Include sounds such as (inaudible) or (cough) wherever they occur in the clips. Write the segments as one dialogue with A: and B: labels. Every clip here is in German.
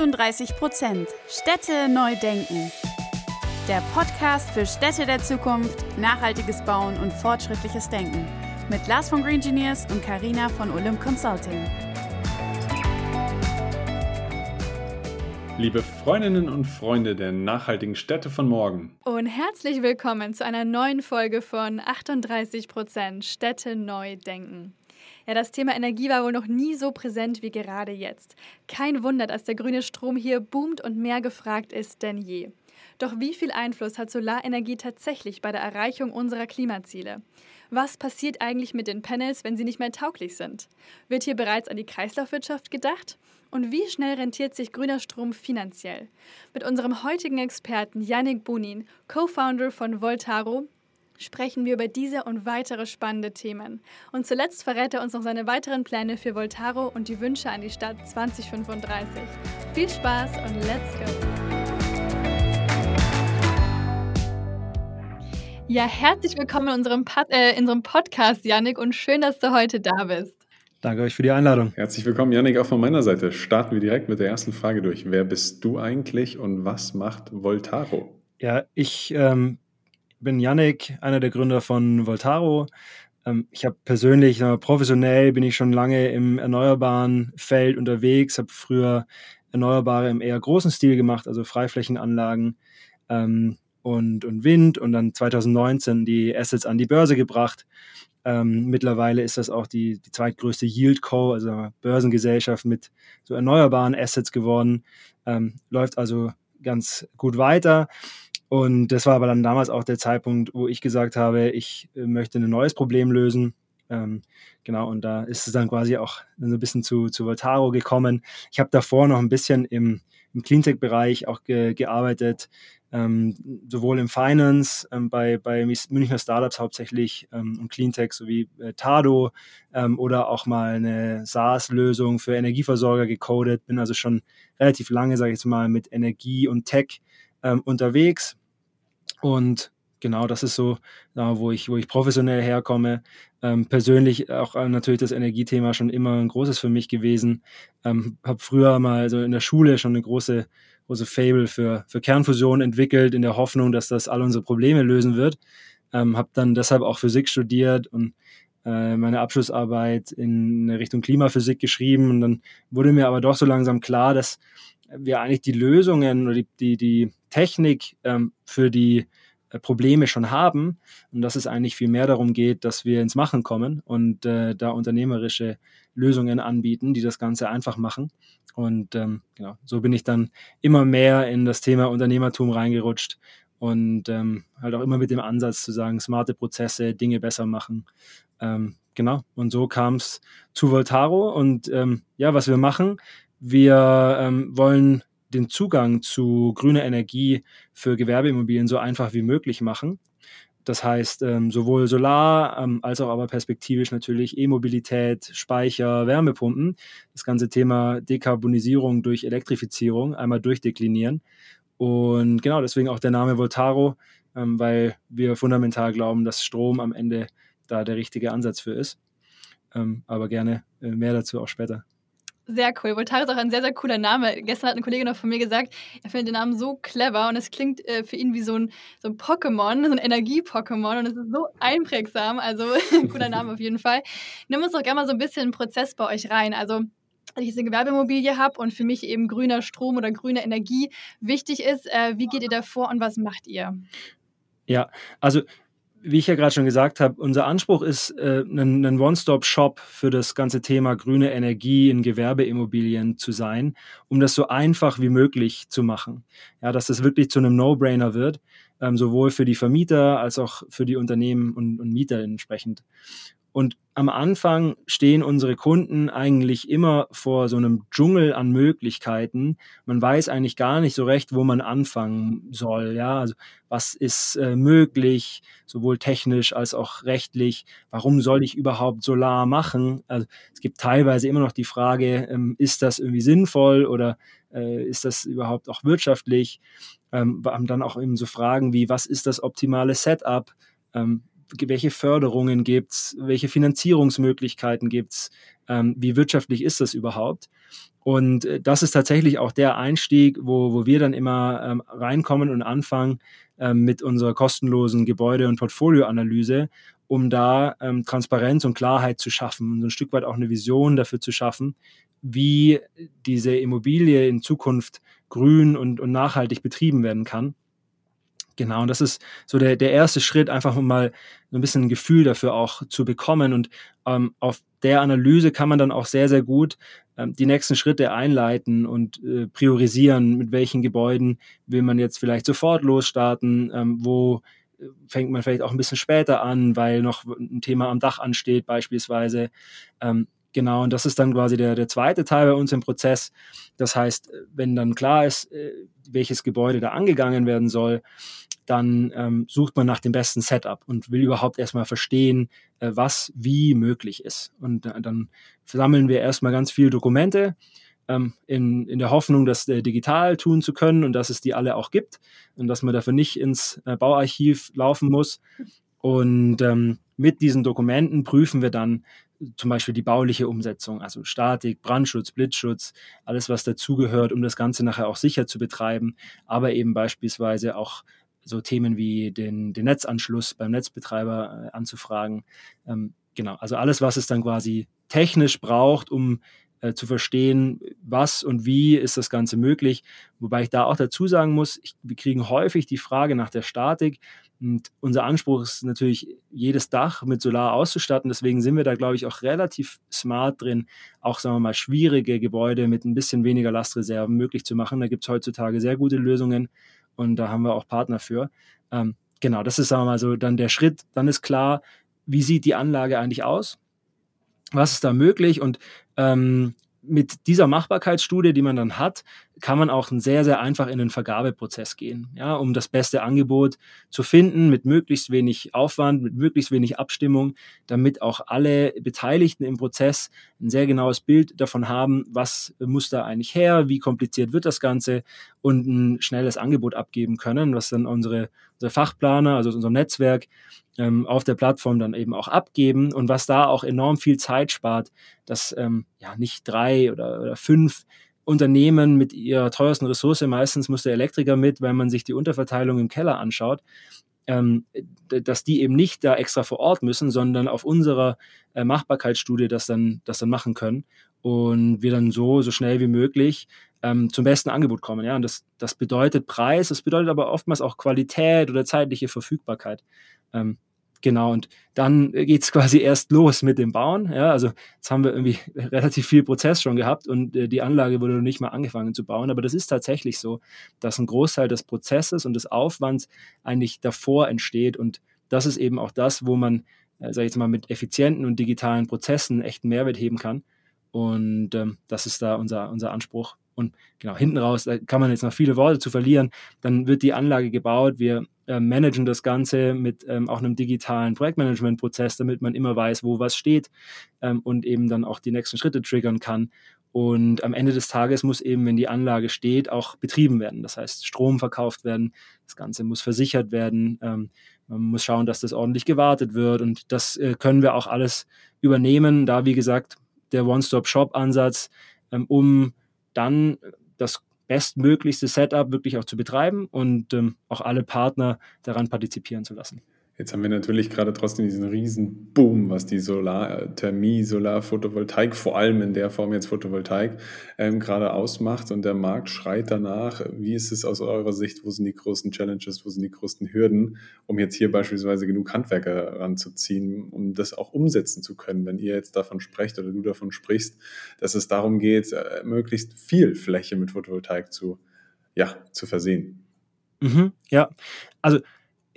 A: 38 Prozent Städte neu denken. Der Podcast für Städte der Zukunft, nachhaltiges Bauen und fortschrittliches Denken. Mit Lars von Green Engineers und Karina von Olymp Consulting.
B: Liebe Freundinnen und Freunde der nachhaltigen Städte von morgen.
C: Und herzlich willkommen zu einer neuen Folge von 38 Prozent Städte neu denken. Ja, das Thema Energie war wohl noch nie so präsent wie gerade jetzt. Kein Wunder, dass der grüne Strom hier boomt und mehr gefragt ist denn je. Doch wie viel Einfluss hat Solarenergie tatsächlich bei der Erreichung unserer Klimaziele? Was passiert eigentlich mit den Panels, wenn sie nicht mehr tauglich sind? Wird hier bereits an die Kreislaufwirtschaft gedacht? Und wie schnell rentiert sich grüner Strom finanziell? Mit unserem heutigen Experten Yannick Bunin, Co-Founder von Voltaro, sprechen wir über diese und weitere spannende Themen. Und zuletzt verrät er uns noch seine weiteren Pläne für Voltaro und die Wünsche an die Stadt 2035. Viel Spaß und let's go! Ja, herzlich willkommen in unserem, Pod äh, in unserem Podcast, Yannick, und schön, dass du heute da bist.
D: Danke euch für die Einladung.
B: Herzlich willkommen, Yannick, auch von meiner Seite. Starten wir direkt mit der ersten Frage durch. Wer bist du eigentlich und was macht Voltaro?
D: Ja, ich ähm, bin Yannick, einer der Gründer von Voltaro. Ähm, ich habe persönlich, professionell bin ich schon lange im erneuerbaren Feld unterwegs, habe früher Erneuerbare im eher großen Stil gemacht, also Freiflächenanlagen ähm, und, und Wind und dann 2019 die Assets an die Börse gebracht. Ähm, mittlerweile ist das auch die, die zweitgrößte Yield Co., also Börsengesellschaft mit so erneuerbaren Assets geworden. Ähm, läuft also ganz gut weiter. Und das war aber dann damals auch der Zeitpunkt, wo ich gesagt habe, ich äh, möchte ein neues Problem lösen. Ähm, genau, und da ist es dann quasi auch so ein bisschen zu, zu Voltaro gekommen. Ich habe davor noch ein bisschen im, im Cleantech-Bereich auch ge, gearbeitet, ähm, sowohl im Finance, ähm, bei, bei Münchner Startups hauptsächlich ähm, und Cleantech sowie äh, Tado ähm, oder auch mal eine SaaS-Lösung für Energieversorger gecodet. Bin also schon relativ lange, sage ich jetzt mal, mit Energie und Tech ähm, unterwegs und genau, das ist so, wo, ich, wo ich professionell herkomme. Ähm, persönlich auch äh, natürlich das Energiethema schon immer ein großes für mich gewesen. Ähm, habe früher mal so in der Schule schon eine große, große Fable für, für Kernfusion entwickelt, in der Hoffnung, dass das all unsere Probleme lösen wird. Ähm, habe dann deshalb auch Physik studiert und äh, meine Abschlussarbeit in Richtung Klimaphysik geschrieben. Und dann wurde mir aber doch so langsam klar, dass wir eigentlich die Lösungen oder die, die, die Technik ähm, für die äh, Probleme schon haben und dass es eigentlich viel mehr darum geht, dass wir ins Machen kommen und äh, da unternehmerische Lösungen anbieten, die das Ganze einfach machen. Und ähm, genau, so bin ich dann immer mehr in das Thema Unternehmertum reingerutscht und ähm, halt auch immer mit dem Ansatz zu sagen, smarte Prozesse, Dinge besser machen. Ähm, genau, und so kam es zu Voltaro und ähm, ja, was wir machen, wir ähm, wollen den Zugang zu grüner Energie für Gewerbeimmobilien so einfach wie möglich machen. Das heißt, ähm, sowohl Solar ähm, als auch aber perspektivisch natürlich E-Mobilität, Speicher, Wärmepumpen. Das ganze Thema Dekarbonisierung durch Elektrifizierung einmal durchdeklinieren. Und genau deswegen auch der Name Voltaro, ähm, weil wir fundamental glauben, dass Strom am Ende da der richtige Ansatz für ist. Ähm, aber gerne äh, mehr dazu auch später.
C: Sehr cool. Voltaire ist auch ein sehr, sehr cooler Name. Gestern hat eine Kollegin noch von mir gesagt, er findet den Namen so clever und es klingt äh, für ihn wie so ein, so ein Pokémon, so ein Energie-Pokémon und es ist so einprägsam. Also (laughs) cooler Name auf jeden Fall. Nimm uns doch gerne mal so ein bisschen einen Prozess bei euch rein. Also wenn ich eine Gewerbeimmobilie habe und für mich eben grüner Strom oder grüne Energie wichtig ist, äh, wie geht ihr da vor und was macht ihr?
D: Ja, also wie ich ja gerade schon gesagt habe, unser Anspruch ist, äh, ein, ein One-Stop-Shop für das ganze Thema grüne Energie in Gewerbeimmobilien zu sein, um das so einfach wie möglich zu machen. Ja, dass das wirklich zu einem No-Brainer wird, ähm, sowohl für die Vermieter als auch für die Unternehmen und, und Mieter entsprechend. Und am Anfang stehen unsere Kunden eigentlich immer vor so einem Dschungel an Möglichkeiten. Man weiß eigentlich gar nicht so recht, wo man anfangen soll. Ja, also was ist äh, möglich, sowohl technisch als auch rechtlich? Warum soll ich überhaupt Solar machen? Also es gibt teilweise immer noch die Frage, ähm, ist das irgendwie sinnvoll oder äh, ist das überhaupt auch wirtschaftlich? Ähm, dann auch eben so Fragen wie, was ist das optimale Setup? Ähm, welche Förderungen gibt es, welche Finanzierungsmöglichkeiten gibt es, ähm, wie wirtschaftlich ist das überhaupt. Und äh, das ist tatsächlich auch der Einstieg, wo, wo wir dann immer ähm, reinkommen und anfangen ähm, mit unserer kostenlosen Gebäude- und Portfolioanalyse, um da ähm, Transparenz und Klarheit zu schaffen und so ein Stück weit auch eine Vision dafür zu schaffen, wie diese Immobilie in Zukunft grün und, und nachhaltig betrieben werden kann. Genau, und das ist so der, der erste Schritt, einfach mal so ein bisschen ein Gefühl dafür auch zu bekommen. Und ähm, auf der Analyse kann man dann auch sehr, sehr gut ähm, die nächsten Schritte einleiten und äh, priorisieren, mit welchen Gebäuden will man jetzt vielleicht sofort losstarten, ähm, wo äh, fängt man vielleicht auch ein bisschen später an, weil noch ein Thema am Dach ansteht beispielsweise. Ähm, Genau, und das ist dann quasi der, der zweite Teil bei uns im Prozess. Das heißt, wenn dann klar ist, äh, welches Gebäude da angegangen werden soll, dann ähm, sucht man nach dem besten Setup und will überhaupt erstmal verstehen, äh, was wie möglich ist. Und äh, dann sammeln wir erstmal ganz viele Dokumente ähm, in, in der Hoffnung, das äh, digital tun zu können und dass es die alle auch gibt und dass man dafür nicht ins äh, Bauarchiv laufen muss. Und ähm, mit diesen Dokumenten prüfen wir dann zum Beispiel die bauliche Umsetzung, also Statik, Brandschutz, Blitzschutz, alles, was dazugehört, um das Ganze nachher auch sicher zu betreiben, aber eben beispielsweise auch so Themen wie den, den Netzanschluss beim Netzbetreiber äh, anzufragen. Ähm, genau, also alles, was es dann quasi technisch braucht, um äh, zu verstehen, was und wie ist das Ganze möglich. Wobei ich da auch dazu sagen muss, ich, wir kriegen häufig die Frage nach der Statik. Und unser Anspruch ist natürlich, jedes Dach mit Solar auszustatten. Deswegen sind wir da, glaube ich, auch relativ smart drin, auch, sagen wir mal, schwierige Gebäude mit ein bisschen weniger Lastreserven möglich zu machen. Da gibt es heutzutage sehr gute Lösungen und da haben wir auch Partner für. Ähm, genau, das ist, sagen wir mal, so dann der Schritt. Dann ist klar, wie sieht die Anlage eigentlich aus? Was ist da möglich? Und ähm, mit dieser Machbarkeitsstudie, die man dann hat, kann man auch sehr, sehr einfach in den Vergabeprozess gehen, ja, um das beste Angebot zu finden, mit möglichst wenig Aufwand, mit möglichst wenig Abstimmung, damit auch alle Beteiligten im Prozess ein sehr genaues Bild davon haben, was muss da eigentlich her, wie kompliziert wird das Ganze und ein schnelles Angebot abgeben können, was dann unsere, unsere Fachplaner, also unser Netzwerk, ähm, auf der Plattform dann eben auch abgeben und was da auch enorm viel Zeit spart, dass ähm, ja nicht drei oder, oder fünf Unternehmen mit ihrer teuersten Ressource, meistens muss der Elektriker mit, wenn man sich die Unterverteilung im Keller anschaut, ähm, dass die eben nicht da extra vor Ort müssen, sondern auf unserer äh, Machbarkeitsstudie das dann, das dann machen können und wir dann so, so schnell wie möglich ähm, zum besten Angebot kommen. Ja? Und das, das bedeutet Preis, das bedeutet aber oftmals auch Qualität oder zeitliche Verfügbarkeit. Ähm, Genau, und dann geht es (laughs) quasi erst los mit dem Bauen. Ja, also jetzt haben wir irgendwie (laughs) relativ viel Prozess schon gehabt und äh, die Anlage wurde noch nicht mal angefangen zu bauen. Aber das ist tatsächlich so, dass ein Großteil des Prozesses und des Aufwands eigentlich davor entsteht. Und das ist eben auch das, wo man, äh, sage ich jetzt mal, mit effizienten und digitalen Prozessen echt Mehrwert heben kann. Und ähm, das ist da unser, unser Anspruch. Und genau, hinten raus, da kann man jetzt noch viele Worte zu verlieren. Dann wird die Anlage gebaut. Wir äh, managen das Ganze mit ähm, auch einem digitalen Projektmanagement-Prozess, damit man immer weiß, wo was steht ähm, und eben dann auch die nächsten Schritte triggern kann. Und am Ende des Tages muss eben, wenn die Anlage steht, auch betrieben werden. Das heißt, Strom verkauft werden, das Ganze muss versichert werden. Ähm, man muss schauen, dass das ordentlich gewartet wird. Und das äh, können wir auch alles übernehmen, da, wie gesagt, der One-Stop-Shop-Ansatz, ähm, um dann das bestmöglichste Setup wirklich auch zu betreiben und ähm, auch alle Partner daran partizipieren zu lassen.
B: Jetzt haben wir natürlich gerade trotzdem diesen riesen Boom, was die Solarthermie, Solarphotovoltaik, vor allem in der Form jetzt Photovoltaik, ähm, gerade ausmacht und der Markt schreit danach. Wie ist es aus eurer Sicht? Wo sind die größten Challenges? Wo sind die größten Hürden, um jetzt hier beispielsweise genug Handwerker ranzuziehen, um das auch umsetzen zu können? Wenn ihr jetzt davon sprecht oder du davon sprichst, dass es darum geht, äh, möglichst viel Fläche mit Photovoltaik zu, ja, zu versehen.
D: Mhm, ja, also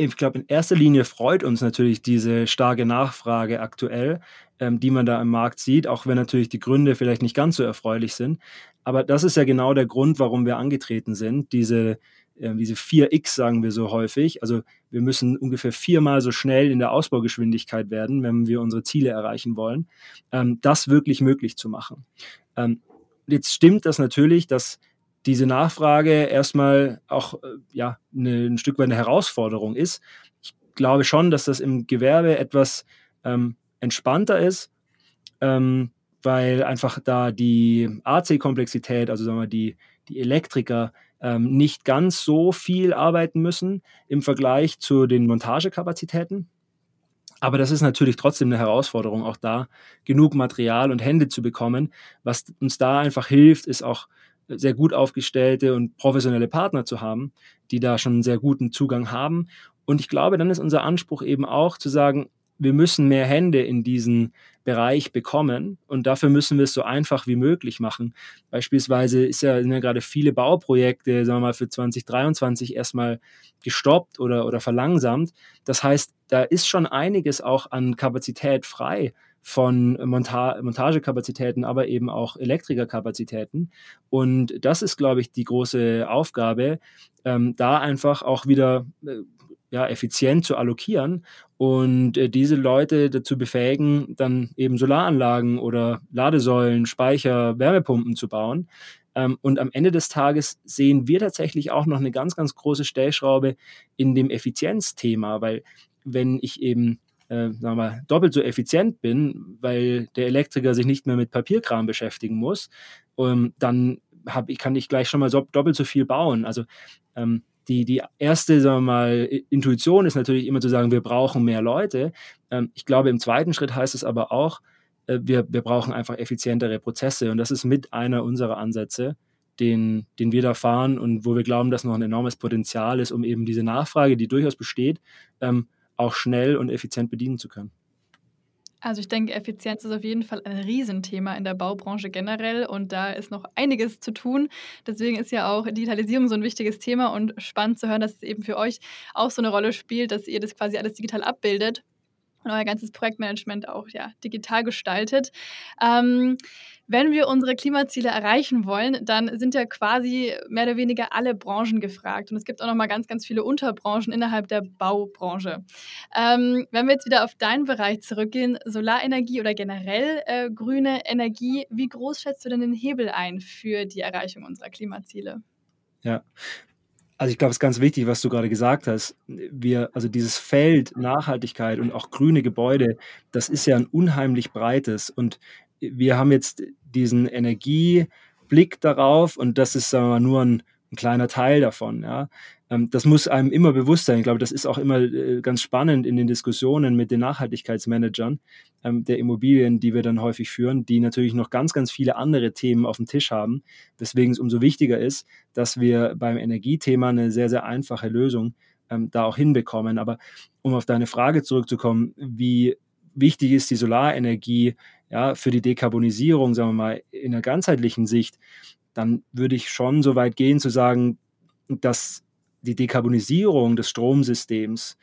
D: ich glaube, in erster Linie freut uns natürlich diese starke Nachfrage aktuell, ähm, die man da im Markt sieht, auch wenn natürlich die Gründe vielleicht nicht ganz so erfreulich sind. Aber das ist ja genau der Grund, warum wir angetreten sind. Diese, äh, diese 4x sagen wir so häufig. Also wir müssen ungefähr viermal so schnell in der Ausbaugeschwindigkeit werden, wenn wir unsere Ziele erreichen wollen, ähm, das wirklich möglich zu machen. Ähm, jetzt stimmt das natürlich, dass diese Nachfrage erstmal auch äh, ja, eine, ein Stück weit eine Herausforderung ist. Ich glaube schon, dass das im Gewerbe etwas ähm, entspannter ist, ähm, weil einfach da die AC-Komplexität, also sagen wir die, die Elektriker, ähm, nicht ganz so viel arbeiten müssen im Vergleich zu den Montagekapazitäten. Aber das ist natürlich trotzdem eine Herausforderung, auch da genug Material und Hände zu bekommen. Was uns da einfach hilft, ist auch sehr gut aufgestellte und professionelle Partner zu haben, die da schon einen sehr guten Zugang haben. Und ich glaube, dann ist unser Anspruch eben auch zu sagen, wir müssen mehr Hände in diesen Bereich bekommen und dafür müssen wir es so einfach wie möglich machen. Beispielsweise ist ja, sind ja gerade viele Bauprojekte, sagen wir mal, für 2023 erstmal gestoppt oder, oder verlangsamt. Das heißt, da ist schon einiges auch an Kapazität frei von Monta Montagekapazitäten, aber eben auch Elektrikerkapazitäten. Und das ist, glaube ich, die große Aufgabe, ähm, da einfach auch wieder äh, ja, effizient zu allokieren und äh, diese Leute dazu befähigen, dann eben Solaranlagen oder Ladesäulen, Speicher, Wärmepumpen zu bauen. Ähm, und am Ende des Tages sehen wir tatsächlich auch noch eine ganz, ganz große Stellschraube in dem Effizienzthema, weil wenn ich eben äh, sagen wir mal, doppelt so effizient bin, weil der Elektriker sich nicht mehr mit Papierkram beschäftigen muss, ähm, dann hab, ich, kann ich gleich schon mal so, doppelt so viel bauen. Also ähm, die, die erste sagen wir mal, Intuition ist natürlich immer zu sagen, wir brauchen mehr Leute. Ähm, ich glaube, im zweiten Schritt heißt es aber auch, äh, wir, wir brauchen einfach effizientere Prozesse. Und das ist mit einer unserer Ansätze, den, den wir da fahren und wo wir glauben, dass noch ein enormes Potenzial ist, um eben diese Nachfrage, die durchaus besteht, ähm, auch schnell und effizient bedienen zu können.
C: Also ich denke, Effizienz ist auf jeden Fall ein Riesenthema in der Baubranche generell und da ist noch einiges zu tun. Deswegen ist ja auch Digitalisierung so ein wichtiges Thema und spannend zu hören, dass es eben für euch auch so eine Rolle spielt, dass ihr das quasi alles digital abbildet und euer ganzes Projektmanagement auch ja, digital gestaltet. Ähm, wenn wir unsere Klimaziele erreichen wollen, dann sind ja quasi mehr oder weniger alle Branchen gefragt. Und es gibt auch noch mal ganz, ganz viele Unterbranchen innerhalb der Baubranche. Ähm, wenn wir jetzt wieder auf deinen Bereich zurückgehen, Solarenergie oder generell äh, grüne Energie, wie groß schätzt du denn den Hebel ein für die Erreichung unserer Klimaziele?
D: Ja, also ich glaube, es ist ganz wichtig, was du gerade gesagt hast. Wir, also dieses Feld Nachhaltigkeit und auch grüne Gebäude, das ist ja ein unheimlich breites. Und wir haben jetzt diesen Energieblick darauf und das ist sagen wir mal, nur ein, ein kleiner Teil davon. Ja. Ähm, das muss einem immer bewusst sein. Ich glaube, das ist auch immer äh, ganz spannend in den Diskussionen mit den Nachhaltigkeitsmanagern ähm, der Immobilien, die wir dann häufig führen, die natürlich noch ganz, ganz viele andere Themen auf dem Tisch haben, weswegen es umso wichtiger ist, dass wir beim Energiethema eine sehr, sehr einfache Lösung ähm, da auch hinbekommen. Aber um auf deine Frage zurückzukommen, wie wichtig ist die Solarenergie ja, für die Dekarbonisierung, sagen wir mal, in einer ganzheitlichen Sicht, dann würde ich schon so weit gehen zu sagen, dass die Dekarbonisierung des Stromsystems,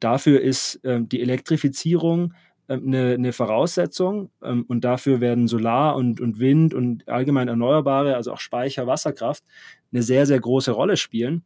D: dafür ist ähm, die Elektrifizierung ähm, eine, eine, Voraussetzung ähm, und dafür werden Solar und, und Wind und allgemein Erneuerbare, also auch Speicher, Wasserkraft, eine sehr, sehr große Rolle spielen,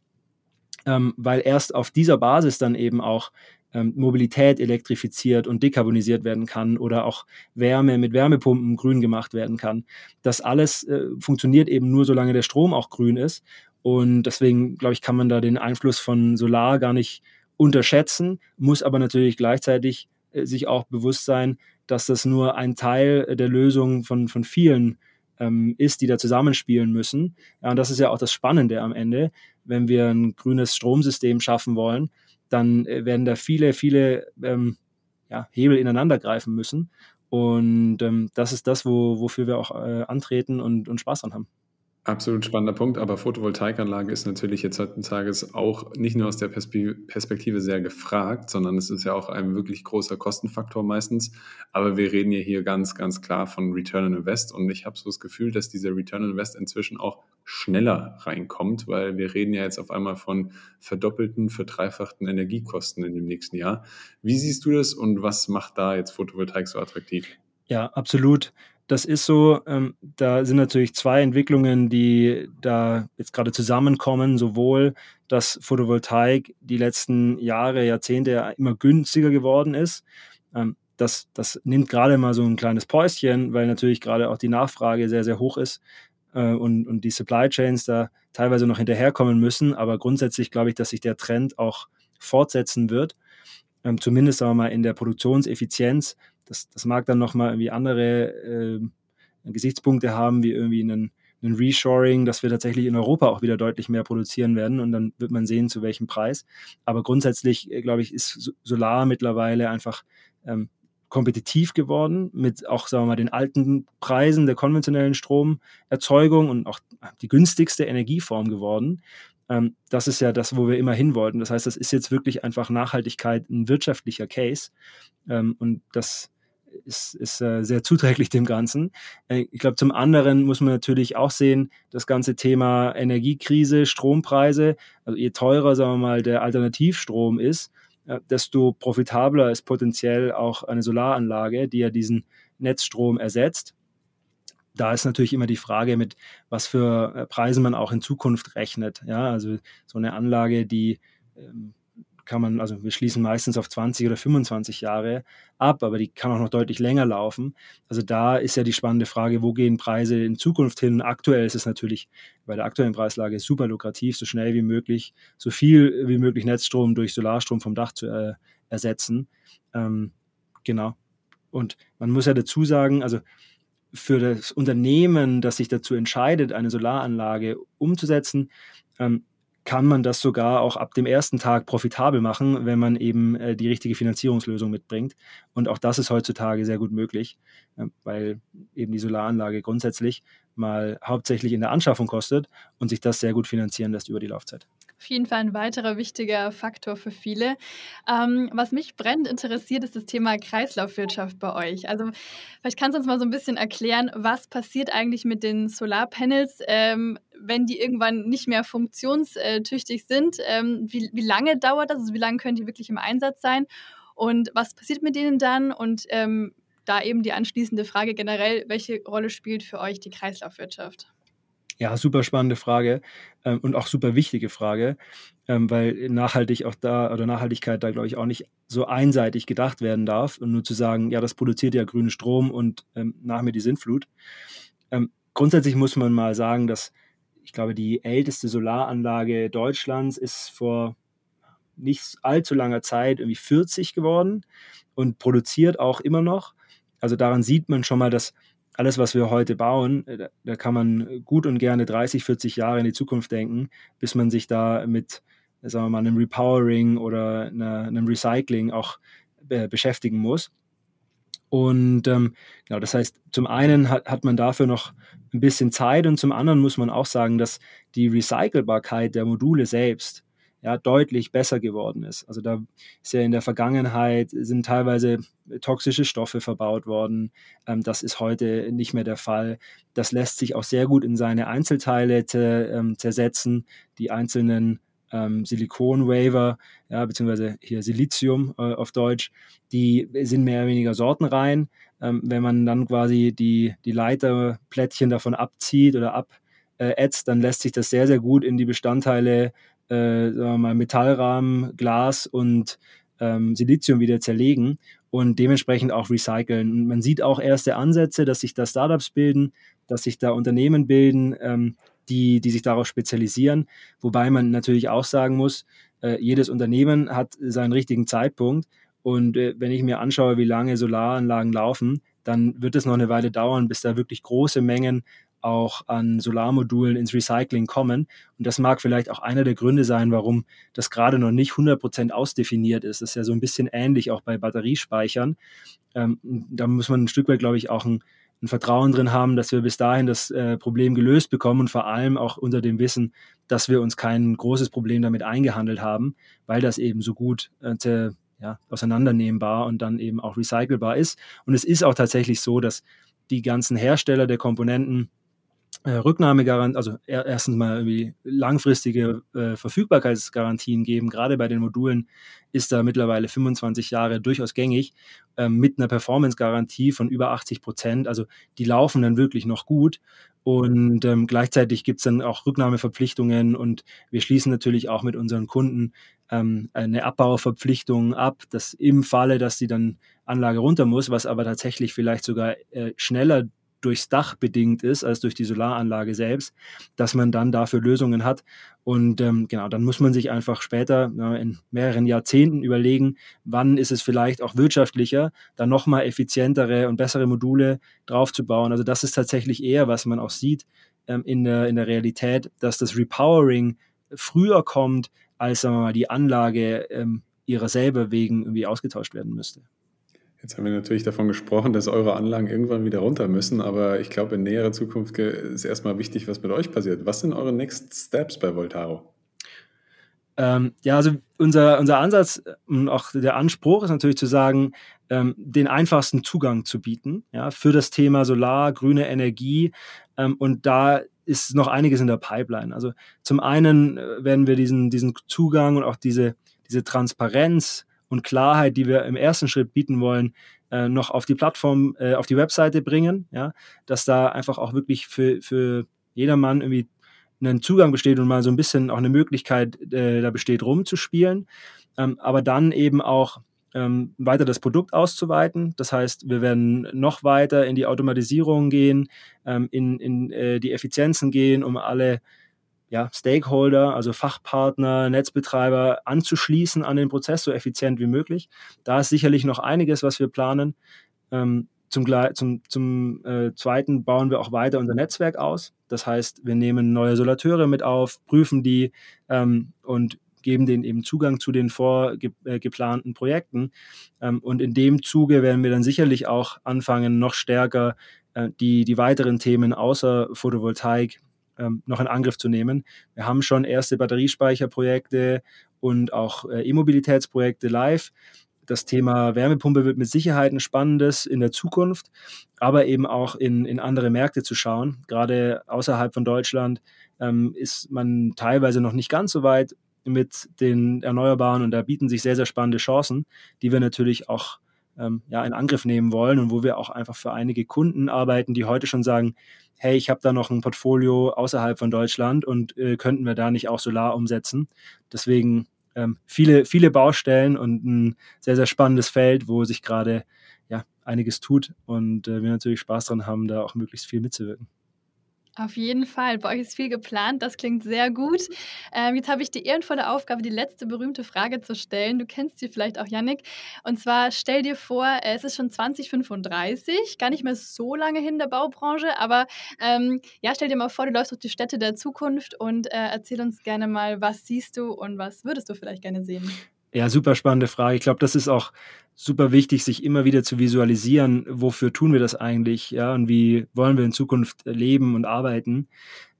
D: ähm, weil erst auf dieser Basis dann eben auch Mobilität elektrifiziert und dekarbonisiert werden kann oder auch Wärme mit Wärmepumpen grün gemacht werden kann. Das alles äh, funktioniert eben nur, solange der Strom auch grün ist. Und deswegen, glaube ich, kann man da den Einfluss von Solar gar nicht unterschätzen, muss aber natürlich gleichzeitig äh, sich auch bewusst sein, dass das nur ein Teil der Lösung von, von vielen ähm, ist, die da zusammenspielen müssen. Ja, und das ist ja auch das Spannende am Ende, wenn wir ein grünes Stromsystem schaffen wollen, dann äh, werden da viele, viele ähm, ja, Hebel ineinander greifen müssen. Und ähm, das ist das, wo, wofür wir auch äh, antreten und, und Spaß dran haben.
B: Absolut spannender Punkt, aber Photovoltaikanlage ist natürlich jetzt heutzutage auch nicht nur aus der Perspektive sehr gefragt, sondern es ist ja auch ein wirklich großer Kostenfaktor meistens. Aber wir reden ja hier ganz, ganz klar von Return on Invest und ich habe so das Gefühl, dass dieser Return on Invest inzwischen auch schneller reinkommt, weil wir reden ja jetzt auf einmal von verdoppelten, verdreifachten Energiekosten in dem nächsten Jahr. Wie siehst du das und was macht da jetzt Photovoltaik so attraktiv?
D: Ja, absolut. Das ist so, ähm, da sind natürlich zwei Entwicklungen, die da jetzt gerade zusammenkommen. Sowohl, dass Photovoltaik die letzten Jahre, Jahrzehnte immer günstiger geworden ist. Ähm, das, das nimmt gerade mal so ein kleines Päuschen, weil natürlich gerade auch die Nachfrage sehr, sehr hoch ist äh, und, und die Supply Chains da teilweise noch hinterherkommen müssen. Aber grundsätzlich glaube ich, dass sich der Trend auch fortsetzen wird. ähm, zumindest sagen mal in der Produktionseffizienz. Das, das mag dann nochmal irgendwie andere äh, Gesichtspunkte haben, wie irgendwie einen, einen Reshoring, dass wir tatsächlich in Europa auch wieder deutlich mehr produzieren werden und dann wird man sehen, zu welchem Preis. Aber grundsätzlich, äh, glaube ich, ist Solar mittlerweile einfach ähm, kompetitiv geworden mit auch, sagen wir mal, den alten Preisen der konventionellen Stromerzeugung und auch die günstigste Energieform geworden. Ähm, das ist ja das, wo wir immer hin wollten. Das heißt, das ist jetzt wirklich einfach Nachhaltigkeit ein wirtschaftlicher Case. Ähm, und das ist, ist äh, sehr zuträglich dem Ganzen. Äh, ich glaube, zum anderen muss man natürlich auch sehen, das ganze Thema Energiekrise, Strompreise, also je teurer, sagen wir mal, der Alternativstrom ist, äh, desto profitabler ist potenziell auch eine Solaranlage, die ja diesen Netzstrom ersetzt. Da ist natürlich immer die Frage, mit was für äh, Preisen man auch in Zukunft rechnet. Ja, also so eine Anlage, die ähm, kann man, also wir schließen meistens auf 20 oder 25 Jahre ab, aber die kann auch noch deutlich länger laufen. Also da ist ja die spannende Frage, wo gehen Preise in Zukunft hin? Aktuell ist es natürlich bei der aktuellen Preislage super lukrativ, so schnell wie möglich, so viel wie möglich Netzstrom durch Solarstrom vom Dach zu äh, ersetzen. Ähm, genau. Und man muss ja dazu sagen, also für das Unternehmen, das sich dazu entscheidet, eine Solaranlage umzusetzen, ähm, kann man das sogar auch ab dem ersten Tag profitabel machen, wenn man eben äh, die richtige Finanzierungslösung mitbringt. Und auch das ist heutzutage sehr gut möglich, äh, weil eben die Solaranlage grundsätzlich mal hauptsächlich in der Anschaffung kostet und sich das sehr gut finanzieren lässt über die Laufzeit
C: auf jeden Fall ein weiterer wichtiger Faktor für viele. Ähm, was mich brennend interessiert, ist das Thema Kreislaufwirtschaft bei euch. Also vielleicht kannst du uns mal so ein bisschen erklären, was passiert eigentlich mit den Solarpanels, ähm, wenn die irgendwann nicht mehr funktionstüchtig sind. Ähm, wie, wie, lange dauert das? Also wie lange können die wirklich im Einsatz sein? Und was passiert mit denen dann? Und ähm, da eben die anschließende Frage generell, welche Rolle spielt für euch die Kreislaufwirtschaft?
D: Ja, super spannende Frage ähm, und auch super wichtige Frage, ähm, weil nachhaltig auch da oder Nachhaltigkeit da glaube ich auch nicht so einseitig gedacht werden darf und nur zu sagen, ja, das produziert ja grünen Strom und ähm, nach mir die Sintflut. Ähm, grundsätzlich muss man mal sagen, dass ich glaube, die älteste Solaranlage Deutschlands ist vor nicht allzu langer Zeit irgendwie 40 geworden und produziert auch immer noch. Also daran sieht man schon mal, dass alles, was wir heute bauen, äh, da, kann man gut und gerne 30, 40 Jahre in die Zukunft denken, bis man sich da mit, sagen wir mal, einem Repowering oder einer, einem Recycling auch äh, beschäftigen muss. Und ähm, genau, das heißt, zum einen hat, hat man dafür noch ein bisschen Zeit und zum anderen muss man auch sagen, dass die Recycelbarkeit der Module selbst ja, deutlich besser geworden ist. Also da ist ja in der Vergangenheit sind teilweise toxische Stoffe verbaut worden. Ähm, das ist heute nicht mehr der Fall. Das lässt sich auch sehr gut in seine Einzelteile ähm, zersetzen. Die einzelnen ähm, Silikon-Waver, ja, beziehungsweise hier Silizium äh, auf Deutsch, die sind mehr oder weniger sortenrein. Ähm, wenn man dann quasi die, die Leiterplättchen davon abzieht oder abätzt, dann lässt sich das sehr, sehr gut in die Bestandteile äh, sagen wir mal, Metallrahmen, Glas und ähm, Silizium wieder zerlegen und dementsprechend auch recyceln. Und man sieht auch erste Ansätze, dass sich da Startups bilden, dass sich da Unternehmen bilden, ähm, die, die sich darauf spezialisieren. Wobei man natürlich auch sagen muss, äh, jedes Unternehmen hat seinen richtigen Zeitpunkt. Und äh, wenn ich mir anschaue, wie lange Solaranlagen laufen, dann wird es noch eine Weile dauern, bis da wirklich große Mengen auch an Solarmodulen ins Recycling kommen. Und das mag vielleicht auch einer der Gründe sein, warum das gerade noch nicht 100% ausdefiniert ist. Das ist ja so ein bisschen ähnlich auch bei Batteriespeichern. Ähm, da muss man ein Stück weit, glaube ich, auch ein, ein Vertrauen drin haben, dass wir bis dahin das äh, Problem gelöst bekommen und vor allem auch unter dem Wissen, dass wir uns kein großes Problem damit eingehandelt haben, weil das eben so gut äh, ja, auseinandernehmbar und dann eben auch recycelbar ist. Und es ist auch tatsächlich so, dass die ganzen Hersteller der Komponenten Rücknahmegarantien, also erstens mal irgendwie langfristige äh, Verfügbarkeitsgarantien geben. Gerade bei den Modulen ist da mittlerweile 25 Jahre durchaus gängig ähm, mit einer Performance-Garantie von über 80 Prozent. Also die laufen dann wirklich noch gut. Und ähm, gleichzeitig gibt es dann auch Rücknahmeverpflichtungen und wir schließen natürlich auch mit unseren Kunden ähm, eine Abbauverpflichtung ab, dass im Falle, dass die dann Anlage runter muss, was aber tatsächlich vielleicht sogar äh, schneller durchs Dach bedingt ist als durch die Solaranlage selbst, dass man dann dafür Lösungen hat. Und ähm, genau, dann muss man sich einfach später ja, in mehreren Jahrzehnten überlegen, wann ist es vielleicht auch wirtschaftlicher, da nochmal effizientere und bessere Module draufzubauen. Also das ist tatsächlich eher, was man auch sieht ähm, in, der, in der Realität, dass das Repowering früher kommt, als sagen wir mal, die Anlage ähm, ihrer selber wegen irgendwie ausgetauscht werden müsste.
B: Jetzt haben wir natürlich davon gesprochen, dass eure Anlagen irgendwann wieder runter müssen, aber ich glaube, in näherer Zukunft ist erstmal wichtig, was mit euch passiert. Was sind eure Next Steps bei Voltaro?
D: Ähm, ja, also unser, unser Ansatz und auch der Anspruch ist natürlich zu sagen, ähm, den einfachsten Zugang zu bieten ja, für das Thema Solar, grüne Energie. Ähm, und da ist noch einiges in der Pipeline. Also zum einen äh, werden wir diesen, diesen Zugang und auch diese, diese Transparenz und Klarheit, die wir im ersten Schritt bieten wollen, äh, noch auf die Plattform, äh, auf die Webseite bringen, ja, dass da einfach auch wirklich für, für jedermann irgendwie ein Zugang besteht und mal so ein bisschen auch eine Möglichkeit äh, da besteht, rumzuspielen. Ähm, aber dann eben auch ähm, weiter das Produkt auszuweiten. Das heißt, wir werden noch weiter in die Automatisierung gehen, ähm, in, in äh, die Effizienzen gehen, um alle ja, Stakeholder, also Fachpartner, Netzbetreiber anzuschließen an den Prozess so effizient wie möglich. Da ist sicherlich noch einiges, was wir planen. Ähm, zum, zum, zum äh, Zweiten bauen wir auch weiter unser Netzwerk aus. Das heißt, wir nehmen neue Solateure mit auf, prüfen die ähm, und geben denen eben Zugang zu den vorgeplanten äh, Projekten. Ähm, und in dem Zuge werden wir dann sicherlich auch anfangen, noch stärker äh, die, die weiteren Themen außer Photovoltaik ähm, noch in Angriff zu nehmen. Wir haben schon erste Batteriespeicherprojekte und auch äh, E-Mobilitätsprojekte live. Das Thema Wärmepumpe wird mit Sicherheit ein spannendes in der Zukunft, aber eben auch in, in andere Märkte zu schauen. Gerade außerhalb von Deutschland ähm, ist man teilweise noch nicht ganz so weit mit den Erneuerbaren und da bieten sich sehr, sehr spannende Chancen, die wir natürlich auch ähm, ja, in Angriff nehmen wollen und wo wir auch einfach für einige Kunden arbeiten, die heute schon sagen, hey, ich habe da noch ein Portfolio außerhalb von Deutschland und äh, könnten wir da nicht auch Solar umsetzen. Deswegen ähm, viele, viele Baustellen und ein sehr, sehr spannendes Feld, wo sich gerade ja, einiges tut und äh, wir natürlich Spaß dran haben, da auch möglichst viel mitzuwirken.
C: Auf jeden Fall. Bei euch ist viel geplant. Das klingt sehr gut. Ähm, jetzt habe ich die ehrenvolle Aufgabe, die letzte berühmte Frage zu stellen. Du kennst sie vielleicht auch, Yannick. Und zwar stell dir vor, es ist schon 2035, gar nicht mehr so lange hin der Baubranche, aber ähm, ja, stell dir mal vor, du läufst durch die Städte der Zukunft und äh, erzähl uns gerne mal, was siehst du und was würdest du vielleicht gerne sehen?
D: Ja, super spannende Frage. Ich glaube, das ist auch super wichtig, sich immer wieder zu visualisieren, wofür tun wir das eigentlich, ja, und wie wollen wir in Zukunft leben und arbeiten.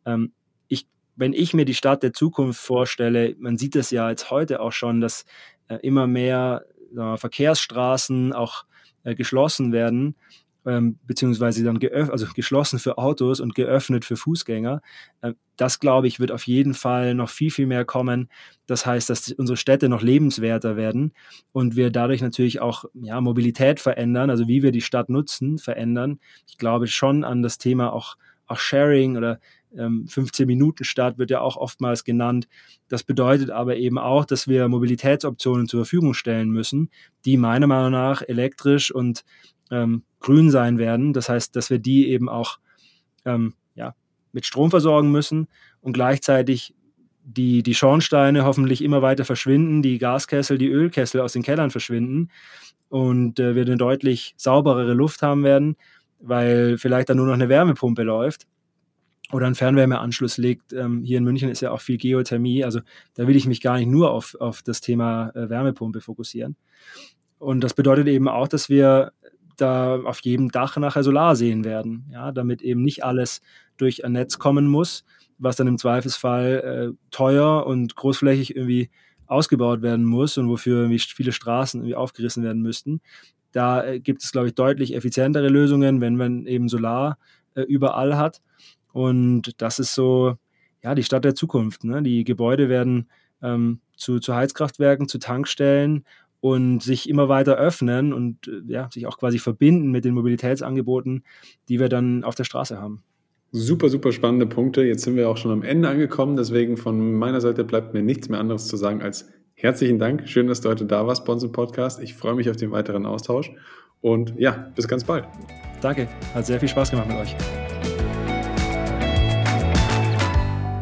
D: Ähm, ich, wenn ich mir die Stadt der Zukunft vorstelle, man sieht das ja jetzt heute auch schon, dass äh, immer mehr äh, Verkehrsstraßen auch äh, geschlossen werden ähm, beziehungsweise dann also geschlossen für Autos und geöffnet für Fußgänger. Äh, das, glaube ich, wird auf jeden Fall noch viel, viel mehr kommen. Das heißt, dass unsere Städte noch lebenswerter werden und wir dadurch natürlich auch ja, Mobilität verändern, also wie wir die Stadt nutzen, verändern. Ich glaube schon an das Thema auch, auch Sharing oder ähm, 15-Minuten-Stadt wird ja auch oftmals genannt. Das bedeutet aber eben auch, dass wir Mobilitätsoptionen zur Verfügung stellen müssen, die meiner Meinung nach elektrisch und ähm, grün sein werden. Das heißt, dass wir die eben auch ähm, ja, mit Strom versorgen müssen und gleichzeitig die, die Schornsteine hoffentlich immer weiter verschwinden, die Gaskessel, die Ölkessel aus den Kellern verschwinden und äh, wir eine deutlich sauberere Luft haben werden, weil vielleicht dann nur noch eine Wärmepumpe läuft oder ein Fernwärmeanschluss liegt. Ähm, hier in München ist ja auch viel Geothermie, also da will ich mich gar nicht nur auf, auf das Thema äh, Wärmepumpe fokussieren. Und das bedeutet eben auch, dass wir da auf jedem Dach nachher Solar sehen werden, ja, damit eben nicht alles durch ein Netz kommen muss, was dann im Zweifelsfall äh, teuer und großflächig irgendwie ausgebaut werden muss und wofür irgendwie viele Straßen irgendwie aufgerissen werden müssten. Da äh, gibt es, glaube ich, deutlich effizientere Lösungen, wenn man eben Solar äh, überall hat. Und das ist so, ja, die Stadt der Zukunft. Ne? Die Gebäude werden ähm, zu, zu Heizkraftwerken, zu Tankstellen und sich immer weiter öffnen und äh, ja, sich auch quasi verbinden mit den Mobilitätsangeboten, die wir dann auf der Straße haben.
B: Super, super spannende Punkte. Jetzt sind wir auch schon am Ende angekommen. Deswegen von meiner Seite bleibt mir nichts mehr anderes zu sagen als Herzlichen Dank. Schön, dass du heute da warst, Bonzen Podcast. Ich freue mich auf den weiteren Austausch und ja, bis ganz bald.
D: Danke. Hat sehr viel Spaß gemacht mit euch.